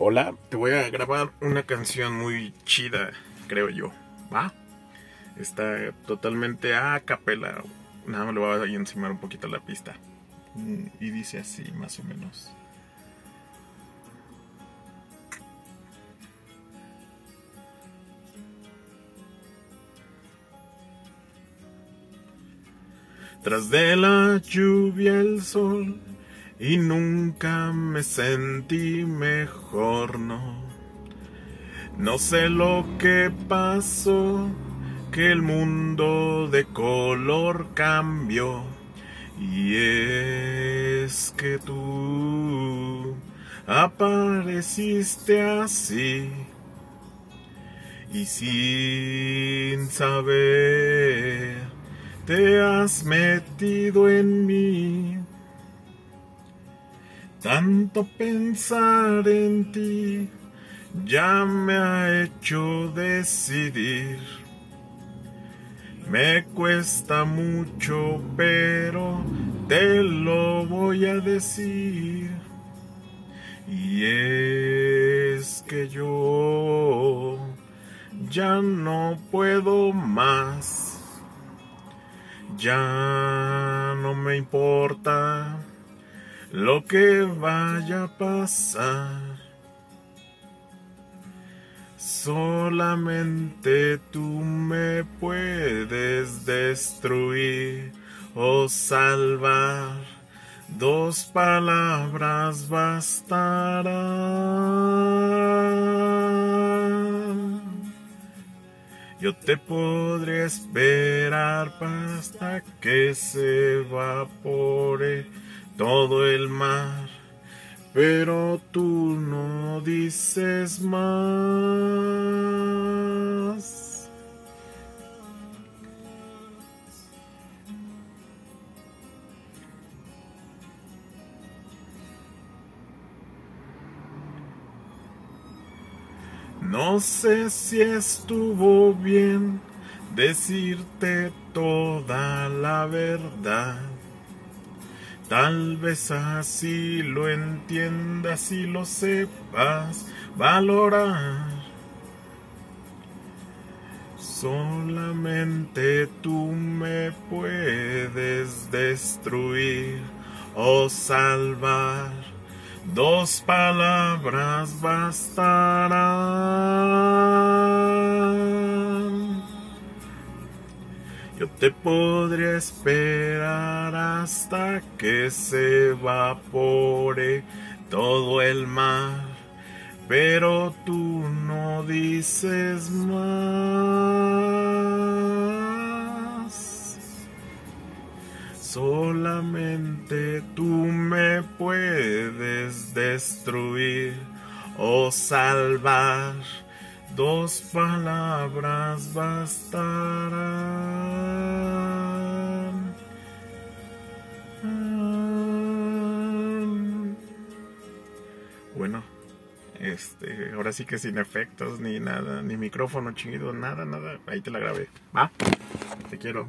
Hola, te voy a grabar una canción muy chida, creo yo. ¿Va? Está totalmente a capela. Nada más le voy a encimar un poquito la pista. Mm, y dice así, más o menos. Tras de la lluvia el sol y nunca me sentí mejor, no. No sé lo que pasó, que el mundo de color cambió. Y es que tú apareciste así y sin saber te has metido en mí. Tanto pensar en ti ya me ha hecho decidir. Me cuesta mucho, pero te lo voy a decir. Y es que yo ya no puedo más. Ya no me importa lo que vaya a pasar. Solamente tú me puedes destruir o salvar. Dos palabras bastarán. Yo te podré esperar hasta que se evapore todo el mar, pero tú no dices más. No sé si estuvo bien decirte toda la verdad Tal vez así lo entiendas y lo sepas valorar. Solamente tú me puedes destruir o salvar. Dos palabras bastarán. Yo te podría esperar hasta que se evapore todo el mar, pero tú no dices más. Solamente tú me puedes destruir o salvar dos palabras bastarán. Bueno, este, ahora sí que sin efectos ni nada, ni micrófono chido, nada, nada. Ahí te la grabé. Va, te quiero.